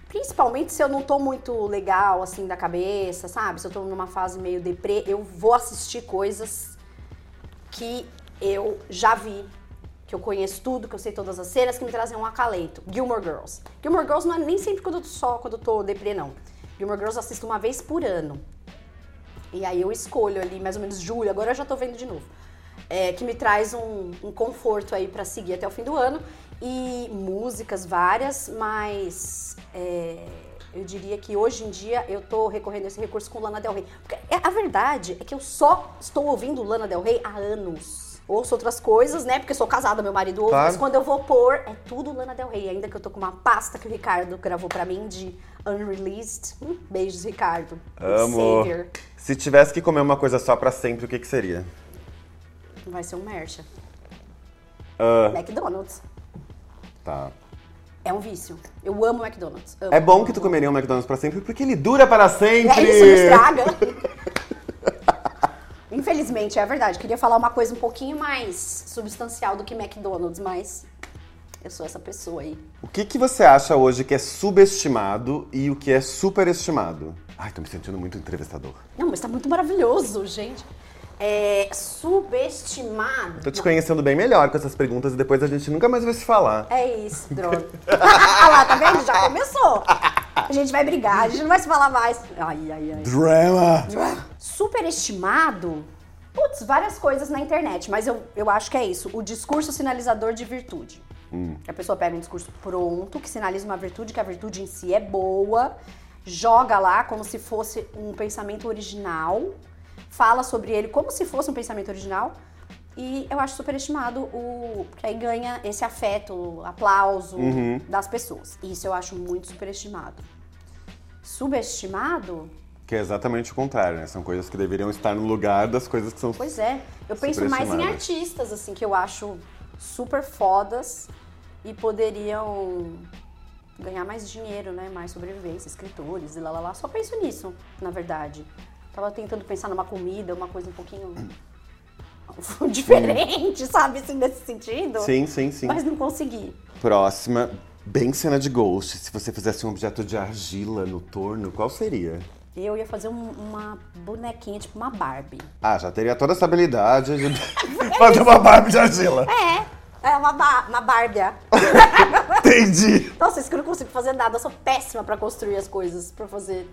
S1: Principalmente se eu não tô muito legal, assim, da cabeça, sabe? Se eu tô numa fase meio deprê, eu vou assistir coisas que eu já vi, que eu conheço tudo, que eu sei todas as cenas, que me trazem um acalento. Gilmore Girls. Gilmore Girls não é nem sempre quando eu tô só, quando eu tô deprê, não. Gilmore Girls eu assisto uma vez por ano. E aí eu escolho ali, mais ou menos julho, agora eu já tô vendo de novo. É, que me traz um, um conforto aí pra seguir até o fim do ano. E músicas várias, mas é, eu diria que hoje em dia eu tô recorrendo a esse recurso com Lana Del Rey. Porque é- a verdade é que eu só estou ouvindo Lana Del Rey há anos. Ouço outras coisas, né? Porque sou casada, meu marido ouve,
S3: Claro.
S1: mas quando eu vou pôr, é tudo Lana Del Rey. Ainda que eu tô com uma pasta que o Ricardo gravou pra mim de Unreleased. Hum, beijos, Ricardo.
S3: Amo. Se tivesse que comer uma coisa só pra sempre, o que que seria?
S1: Vai ser um mercha.
S3: Ah,
S1: McDonald's.
S3: tá.
S1: É um vício. Eu amo McDonald's. Amo,
S3: É bom que tu comeria um McDonald's pra sempre, porque ele dura para sempre!
S1: É isso, não estraga. Infelizmente, é verdade. Queria falar uma coisa um pouquinho mais substancial do que McDonald's, mas eu sou essa pessoa aí.
S3: O que, que você acha hoje que é subestimado e o que é superestimado? Ai, tô me sentindo muito entrevistador.
S1: Não, mas tá muito maravilhoso, gente. É subestimado.
S3: Tô te conhecendo bem melhor com essas perguntas e depois a gente nunca mais vai se falar.
S1: É isso, droga. ah lá, tá vendo? Já começou. A gente vai brigar, a gente não vai se falar mais. Ai, ai, ai.
S3: Drama!
S1: Superestimado? Putz, várias coisas na internet, mas eu, eu acho que é isso. O discurso sinalizador de virtude. A pessoa pega um discurso pronto, que sinaliza uma virtude, que a virtude em si é boa, joga lá como se fosse um pensamento original, fala sobre ele como se fosse um pensamento original. E eu acho superestimado o. Porque aí ganha esse afeto, aplauso das pessoas. Isso eu acho muito superestimado. Subestimado?
S3: Que é exatamente o contrário, né? São coisas que deveriam estar no lugar das coisas que são.
S1: Pois é. Eu penso mais em artistas, assim, que eu acho super fodas e poderiam ganhar mais dinheiro, né? Mais sobrevivência, escritores e lá, lá, lá. Só penso nisso, na verdade. Tava tentando pensar numa comida, uma coisa um pouquinho diferente, sabe? Assim, nesse sentido.
S3: Sim, sim, sim.
S1: Mas não consegui.
S3: Próxima, bem cena de Ghost. Se você fizesse um objeto de argila no torno, qual seria?
S1: Eu ia fazer um- uma bonequinha, tipo uma Barbie.
S3: Ah, já teria toda essa habilidade de fazer uma Barbie de argila.
S1: É, é uma, ba uma Barbie.
S3: Entendi.
S1: Nossa, isso que eu não consigo fazer nada. Eu sou péssima pra construir as coisas, pra fazer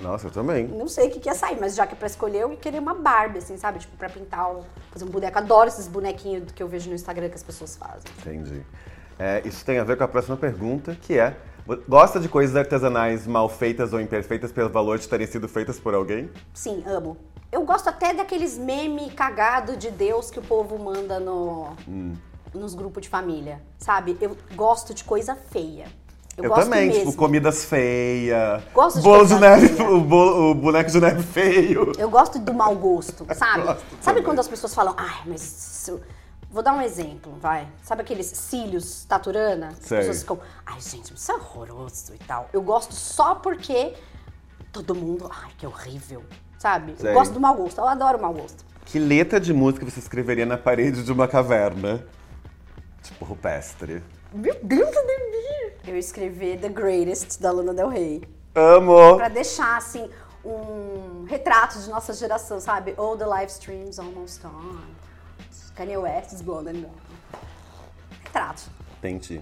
S3: Nossa, eu também.
S1: Não sei o que, que ia sair, mas já que é pra escolher, eu queria uma Barbie, assim, sabe? Tipo, pra pintar, ou fazer um boneco. Adoro esses bonequinhos que eu vejo no Instagram que as pessoas fazem.
S3: Entendi. É, isso tem a ver com a próxima pergunta, que é: gosta de coisas artesanais mal feitas ou imperfeitas pelo valor de terem sido feitas por alguém?
S1: Sim, amo. Eu gosto até daqueles meme cagado de Deus que o povo manda no, nos grupos de família, sabe? Eu gosto de coisa feia. Eu,
S3: Eu, também,
S1: mesmo.
S3: tipo, comidas feias.
S1: Gosto de
S3: bolo de neve,
S1: feia.
S3: o, bolo- o boneco de neve feio.
S1: Eu gosto do mau gosto, sabe? Sabe
S3: também.
S1: quando as pessoas falam, ai, mas. Vou dar um exemplo, vai. Sabe aqueles cílios taturana? As
S3: Sei.
S1: pessoas ficam, ai, gente, isso é horroroso e tal. Eu gosto só porque todo mundo, ai, que horrível, sabe?
S3: Sei.
S1: Eu gosto do mau gosto, eu adoro mau gosto.
S3: Que letra de música você escreveria na parede de uma caverna? Tipo, rupestre.
S1: Meu Deus, Ademir! Eu escrevi The Greatest da Luna Del Rey.
S3: Amo!
S1: Pra deixar, assim, um retrato de nossa geração, sabe? All the live streams almost gone. Kanye West's Blonde and. Retrato.
S3: Entendi.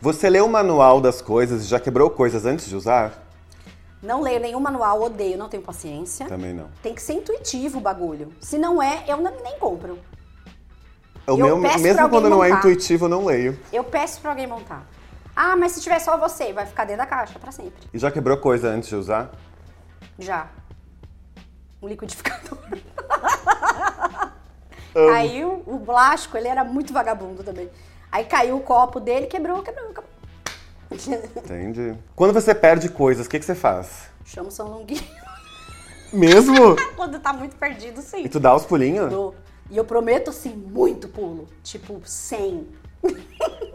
S3: Você leu o manual das coisas e já quebrou coisas antes de usar?
S1: Não leio nenhum manual, odeio, não tenho paciência.
S3: Também não.
S1: Tem que ser intuitivo o bagulho. Se não é, eu não- nem compro.
S3: O
S1: Eu
S3: meu, mesmo quando não é
S1: montar.
S3: intuitivo, eu não leio.
S1: Eu peço pra alguém montar. Ah, mas se tiver só você, vai ficar dentro da caixa pra sempre.
S3: E já quebrou coisa antes de usar?
S1: Já. Um liquidificador.
S3: Amo.
S1: Caiu o plástico, ele era muito vagabundo também. Aí caiu o copo dele, quebrou, quebrou, acabou.
S3: Entendi. Quando você perde coisas, o que, que você faz?
S1: Chama o São Longuinho.
S3: Mesmo?
S1: Quando tá muito perdido, sim.
S3: E tu dá os pulinhos?
S1: Dou. E eu prometo, assim, muito pulo. Tipo, 100.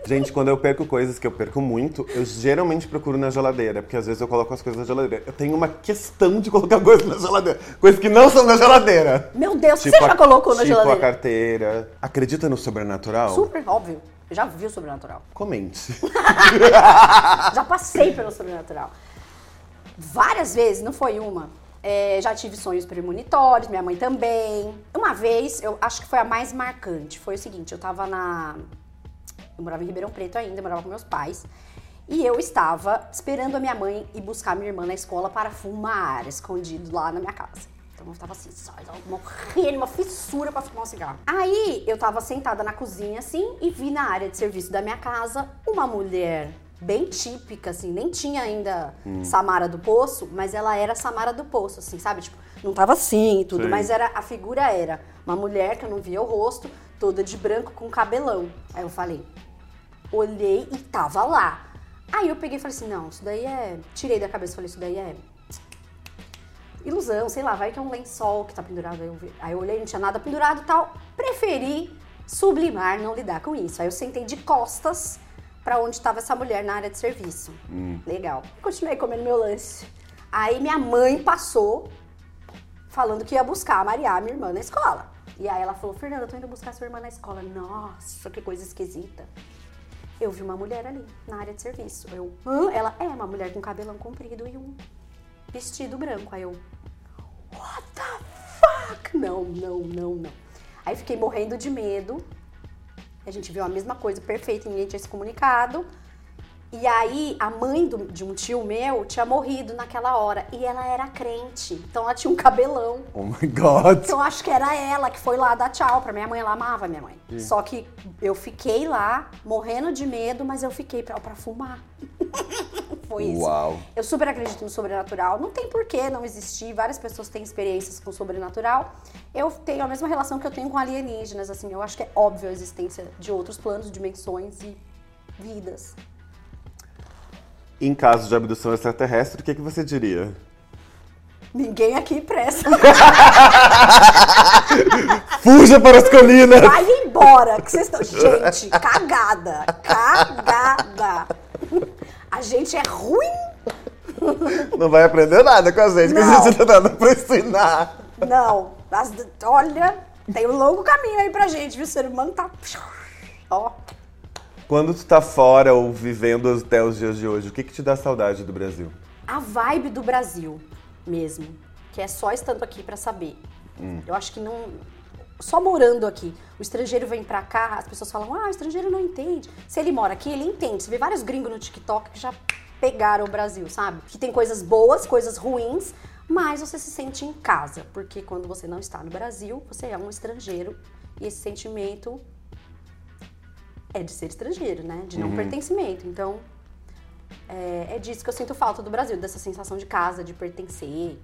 S3: Gente, quando eu perco coisas que eu perco muito, eu geralmente procuro na geladeira, porque às vezes eu coloco as coisas na geladeira. Eu tenho uma questão de colocar coisas na geladeira. Coisas que não são na geladeira.
S1: Meu Deus,
S3: Tipo
S1: você já
S3: a-
S1: colocou na
S3: tipo
S1: geladeira?
S3: a carteira. Acredita no sobrenatural?
S1: Super óbvio. Eu já vi o sobrenatural.
S3: Comente.
S1: Já passei pelo sobrenatural. Várias vezes, não foi uma. É, já tive sonhos premonitórios, minha mãe também. Uma vez, eu acho que foi a mais marcante. Foi o seguinte, eu tava na. Eu morava em Ribeirão Preto ainda, morava com meus pais. E eu estava esperando a minha mãe ir buscar minha irmã na escola para fumar, escondido lá na minha casa. Então eu tava assim, só morrendo, uma fissura pra fumar um cigarro. Aí eu tava sentada na cozinha assim e vi na área de serviço da minha casa uma mulher bem típica, assim, nem tinha ainda Samara do Poço, mas ela era Samara do Poço, assim, sabe? Tipo, não tava assim e tudo,
S3: Sim.
S1: mas era a figura era uma mulher que eu não via o rosto, toda de branco com cabelão. Aí eu falei, olhei e tava lá. Aí eu peguei e falei assim, não, isso daí é. Tirei da cabeça, falei, isso daí é. Ilusão, sei lá, vai que é um lençol que tá pendurado. Aí eu, vi- aí eu olhei, não tinha nada pendurado e tal. Preferi sublimar, não lidar com isso. Aí eu sentei de costas pra onde tava essa mulher na área de serviço. Legal. Continuei comendo meu lanche. Aí minha mãe passou falando que ia buscar a Maria, minha irmã, na escola. E aí ela falou, Fernanda, eu tô indo buscar sua irmã na escola. Nossa, que coisa esquisita. Eu vi uma mulher ali, na área de serviço. Eu, Hã? Ela é uma mulher com cabelão comprido e um vestido branco. Aí eu, what the fuck? Não, não, não, não. Aí fiquei morrendo de medo. A gente viu a mesma coisa, perfeito, ninguém tinha se comunicado. E aí, a mãe do- de um tio meu tinha morrido naquela hora. E ela era crente. Então ela tinha um cabelão.
S3: Oh my god.
S1: Então acho que era ela que foi lá dar tchau pra minha mãe. Ela amava minha mãe. Só que eu fiquei lá, morrendo de medo, mas eu fiquei pra, pra fumar. foi isso.
S3: Uau.
S1: Eu super acredito no sobrenatural. Não tem porquê não existir. Várias pessoas têm experiências com o sobrenatural. Eu tenho a mesma relação que eu tenho com alienígenas. Assim, eu acho que é óbvio a existência de outros planos, dimensões e vidas.
S3: Em caso de abdução extraterrestre, o que, que você diria?
S1: Ninguém aqui presta.
S3: Fuja para as colinas!
S1: Vai embora, que vocês estão. Gente, cagada. Cagada. A gente é ruim.
S3: Não vai aprender nada com a gente, que a
S1: Não.
S3: gente não tem nada pra ensinar.
S1: Não. As- olha, tem um longo caminho aí pra gente, viu? O ser humano tá. Ó.
S3: Quando tu tá fora ou vivendo até os dias de hoje, o que, que te dá saudade do Brasil?
S1: A vibe do Brasil mesmo. Que é só estando aqui pra saber. Eu acho que não. Só morando aqui. O estrangeiro vem pra cá, as pessoas falam, ah, o estrangeiro não entende. Se ele mora aqui, ele entende. Você vê vários gringos no TikTok que já pegaram o Brasil, sabe? Que tem coisas boas, coisas ruins, mas você se sente em casa. Porque quando você não está no Brasil, você é um estrangeiro. E esse sentimento é de ser estrangeiro, né? De não
S3: Uhum.
S1: pertencimento. Então, é, é disso que eu sinto falta do Brasil, dessa sensação de casa, de pertencer.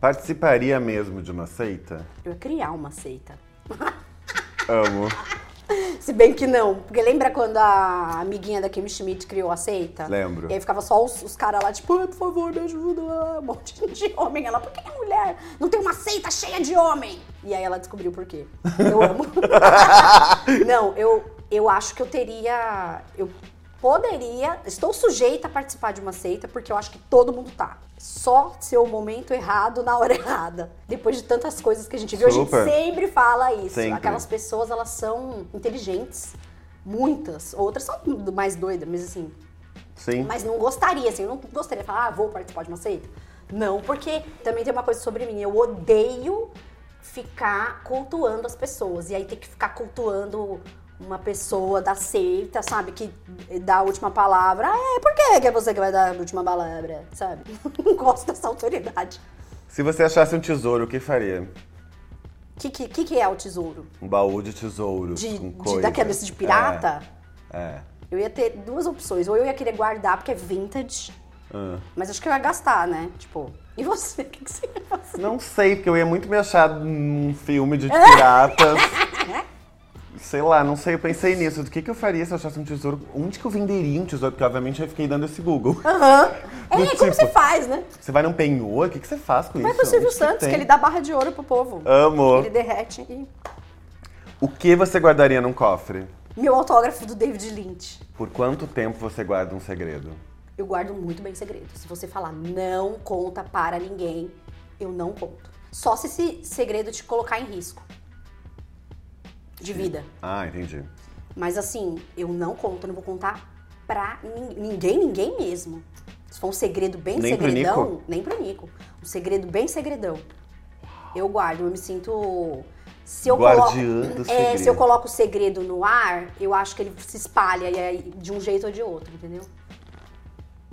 S3: Participaria mesmo de uma seita?
S1: Eu ia criar uma seita.
S3: Amo.
S1: Se bem que não. Porque lembra quando a amiguinha da Kim Schmidt criou a seita?
S3: Lembro.
S1: E aí ficava só os, os caras lá, tipo, "Ai, por favor, me ajuda. Um monte de homem. Ela, por que é mulher? Não tem uma seita cheia de homem. E aí ela descobriu por quê. Eu amo. não, eu, eu acho que eu teria. Eu poderia. Estou sujeita a participar de uma seita, porque eu acho que todo mundo tá. Só ser o momento errado na hora errada. Depois de tantas coisas que a gente viu, a
S3: Super.
S1: gente sempre fala isso.
S3: Sempre.
S1: Aquelas pessoas, elas são inteligentes. Muitas. Outras são mais doidas, mas assim.
S3: Sim.
S1: Mas não gostaria, assim, eu não gostaria de falar, ah, vou participar de uma seita. Não, porque também tem uma coisa sobre mim. Eu odeio ficar cultuando as pessoas. E aí ter que ficar cultuando uma pessoa da seita, sabe? Que dá a última palavra. Ah, é, por que é você que vai dar a última palavra? Sabe? Não gosto dessa autoridade.
S3: Se você achasse um tesouro, o que faria?
S1: O que, que, que é o tesouro?
S3: Um baú de tesouro.
S1: De,
S3: com
S1: de, daqueles de pirata?
S3: É. é.
S1: Eu ia ter duas opções. Ou eu ia querer guardar, porque é vintage.
S3: Ah.
S1: Mas acho que eu ia gastar, né? Tipo, e você? O que, que você ia fazer?
S3: Não sei, porque eu ia muito me achar num filme de piratas. Sei lá, não sei, eu pensei nisso. Do que, que eu faria se eu achasse um tesouro? Onde que eu venderia um tesouro? Porque obviamente eu fiquei dando esse Google.
S1: Aham. É,
S3: Do
S1: como
S3: tipo,
S1: você faz, né?
S3: Você vai num penhor? O que, que você faz com
S1: Vai
S3: isso?
S1: pro Silvio
S3: Onde
S1: Santos, que,
S3: tem?
S1: ele dá barra de ouro pro povo.
S3: Amo.
S1: Ele derrete e...
S3: O que você guardaria num cofre?
S1: Meu autógrafo do David Lynch.
S3: Por quanto tempo você guarda um segredo?
S1: Eu guardo muito bem segredo. Se você falar não conta para ninguém, eu não conto. Só se esse segredo te colocar em risco. De vida.
S3: Ah, entendi.
S1: Mas assim, eu não conto, não vou contar pra nin- ninguém, ninguém mesmo. Se for um segredo bem
S3: Nem pro
S1: segredão,
S3: Nico?
S1: nem pro Nico. Um segredo bem segredão. Eu guardo, eu me sinto. Se eu
S3: Guardiã
S1: coloco,
S3: do
S1: é, se
S3: segredo.
S1: eu coloco o segredo no ar, eu acho que ele se espalha e aí, de um jeito ou de outro, entendeu?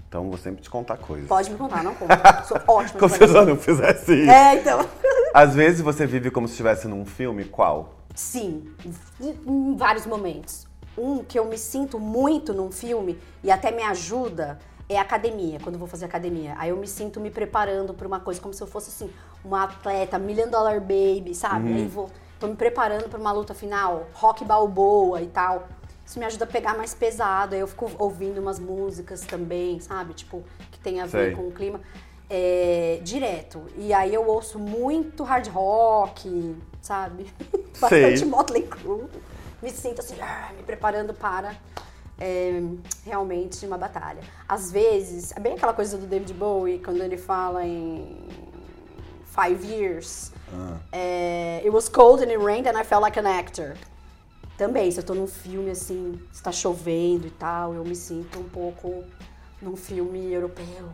S3: Então vou sempre te contar coisas.
S1: Pode me contar, não conto. Sou ótima.
S3: Como se eu não fizesse isso.
S1: É, então.
S3: Às vezes você vive como se estivesse num filme, qual?
S1: Sim, em- vários momentos. Um que eu me sinto muito num filme e até me ajuda é academia, quando eu vou fazer academia. Aí eu me sinto me preparando para uma coisa, como se eu fosse assim, uma atleta, million dollar baby, sabe? Aí vou, tô me preparando para uma luta final, rock balboa e tal. Isso me ajuda a pegar mais pesado. Aí eu fico ouvindo umas músicas também, sabe? Tipo, que tem a ver
S3: Sei.
S1: com o clima. É, direto. E aí eu ouço muito hard rock, sabe? Bastante
S3: Sei.
S1: Motley Crue. Me sinto assim, ah, me preparando para é, realmente uma batalha. Às vezes, é bem aquela coisa do David Bowie, quando ele fala em Five Years. É, It was cold and it rained and I felt like an actor. Também, se eu tô num filme assim, está chovendo e tal, eu me sinto um pouco num filme europeu,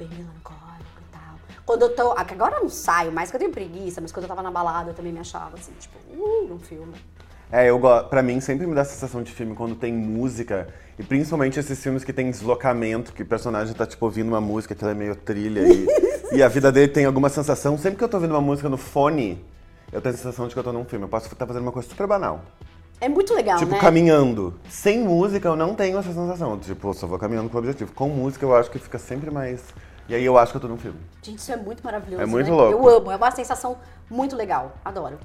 S1: bem melancólico e tal. Quando eu tô. que Agora eu não saio mais, que eu tenho preguiça, mas quando eu tava na balada eu também me achava assim, tipo, uh, num filme.
S3: É, eu gosto. Pra mim sempre me dá a sensação de filme quando tem música. E principalmente esses filmes que tem deslocamento, que o personagem tá, tipo, ouvindo uma música, aquilo é meio trilha e, e a vida dele tem alguma sensação. Sempre que eu tô ouvindo uma música no fone, eu tenho a sensação de que eu tô num filme. Eu posso estar fazendo uma coisa super banal.
S1: É muito legal,
S3: tipo,
S1: né?
S3: caminhando. Sem música eu não tenho essa sensação. Tipo, só vou caminhando com o objetivo. Com música eu acho que fica sempre mais. E aí eu acho que eu tô num filme.
S1: Gente, isso é muito maravilhoso.
S3: É muito
S1: né?
S3: louco.
S1: Eu amo, é uma sensação muito legal. Adoro.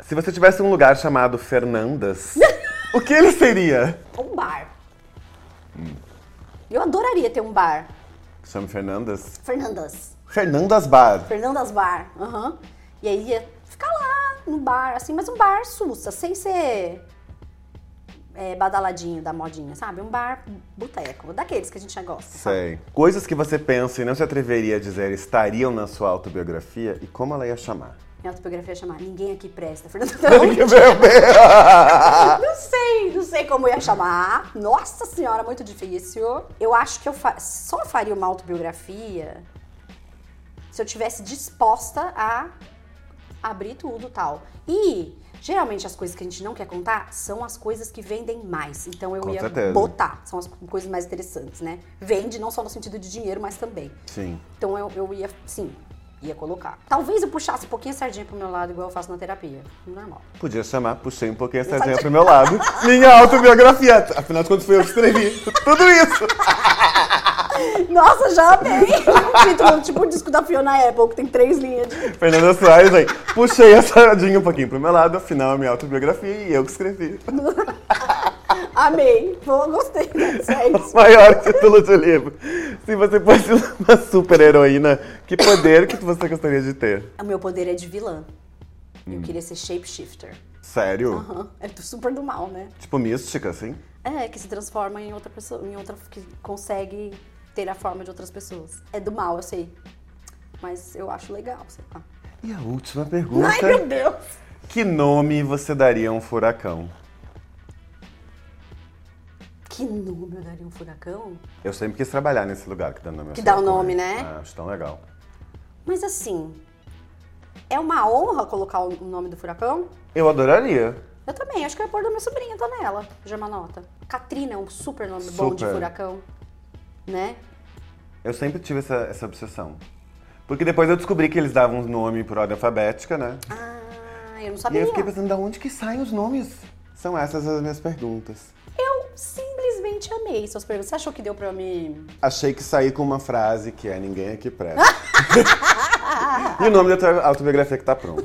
S3: Se você tivesse um lugar chamado Fernandas, o que ele seria?
S1: Um bar.
S3: Hum.
S1: Eu adoraria ter um bar.
S3: Chama Fernandas?
S1: Fernandas.
S3: Fernandas Bar.
S1: Fernandas Bar. Aham. E aí ia ficar lá no bar, assim, mas um bar sussa, sem ser é, badaladinho da modinha, sabe? Um bar boteco, daqueles que a gente já gosta. sabe?
S3: Sei. Coisas que você pensa e não se atreveria a dizer estariam na sua autobiografia e como ela ia chamar?
S1: Minha autobiografia ia chamar Ninguém Aqui Presta.
S3: Deus!
S1: Não sei, não sei como ia chamar. Nossa senhora, muito difícil. Eu acho que eu fa- só faria uma autobiografia se eu tivesse disposta a abrir tudo tal. E geralmente as coisas que a gente não quer contar são as coisas que vendem mais. Então eu
S3: Com
S1: ia
S3: certeza.
S1: botar. São as coisas mais interessantes, né? Vende não só no sentido de dinheiro, mas também.
S3: Sim.
S1: Então eu, eu ia, sim, Ia colocar. Talvez eu puxasse um pouquinho a sardinha pro meu lado, igual eu faço na terapia. Normal.
S3: Podia chamar, puxei um pouquinho a sardinha pro meu lado. Minha autobiografia. Afinal de contas, foi eu que escrevi tudo isso.
S1: Nossa, já amei! Um título, tipo o disco da Fiona Apple, que tem três linhas. De...
S3: Fernanda Soares aí. Puxei a sardinha um pouquinho pro meu lado, afinal é minha autobiografia e eu que escrevi.
S1: Amei. Pô, gostei dessa. É isso.
S3: Maior título do livro. Se você fosse uma super heroína, que poder que você gostaria de ter?
S1: O meu poder é de vilã.
S3: Hum.
S1: Eu queria ser shapeshifter.
S3: Sério?
S1: Aham. É super do mal, né?
S3: Tipo mística, assim?
S1: É, que se transforma em outra pessoa, em outra que consegue ter a forma de outras pessoas. É do mal, eu sei. Mas eu acho legal, sei lá.
S3: E a última pergunta.
S1: Ai, meu Deus!
S3: Que nome você daria a um furacão?
S1: Que nome eu daria um furacão?
S3: Eu sempre quis trabalhar nesse lugar que dá nome
S1: Que dá o nome, né?
S3: Ah, acho tão legal.
S1: Mas assim, é uma honra colocar o nome do furacão?
S3: Eu adoraria.
S1: Eu também, acho que eu ia pôr da minha sobrinha, nela. Já uma nota. Katrina é um super nome bom de
S3: Super.
S1: furacão. Né?
S3: Eu sempre tive essa, essa obsessão. Porque depois eu descobri que eles davam um nome por ordem alfabética, né?
S1: Ah, eu não
S3: E
S1: sabia.
S3: aí eu fiquei pensando, da onde que saem os nomes? São essas as minhas perguntas.
S1: Eu simplesmente amei suas perguntas. Você achou que deu pra me.
S3: Achei que saí com uma frase que é ninguém aqui presta. e o nome da tua autobiografia que tá pronto.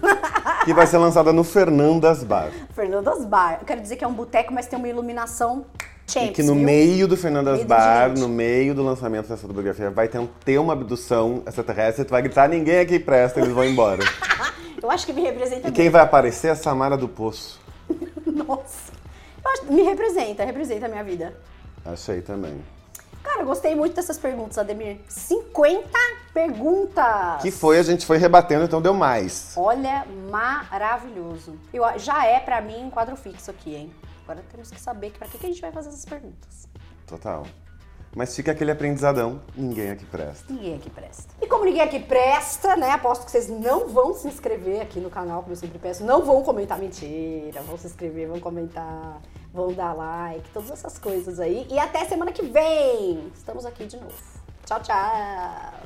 S3: Que vai ser lançada no Fernandas Bar.
S1: Fernandas Bar. Eu quero dizer que é um boteco, mas tem uma iluminação
S3: E
S1: champs,
S3: que no
S1: viu?
S3: meio do Fernandas Bar, no meio do lançamento dessa autobiografia, vai ter, uma abdução extraterrestre, tu vai gritar, ninguém aqui presta, eles vão embora.
S1: Eu acho que me representa
S3: E quem vai aparecer é a Samara do Poço.
S1: Nossa. Acho- me representa, representa a minha vida.
S3: Achei também.
S1: Cara, gostei muito dessas perguntas, Ademir. 50 perguntas!
S3: Que foi, a gente foi rebatendo, então deu mais.
S1: Olha, maravilhoso. Eu, já é pra mim um quadro fixo aqui, hein? Agora temos que saber que pra que, que a gente vai fazer essas perguntas.
S3: Total. Mas fica aquele aprendizadão, ninguém aqui presta.
S1: Ninguém aqui presta. E como ninguém aqui presta, né? Aposto que vocês não vão se inscrever aqui no canal, como eu sempre peço. Não vão comentar mentira, vão se inscrever, vão comentar, vão dar like, todas essas coisas aí. E até semana que vem! Estamos aqui de novo. Tchau, tchau!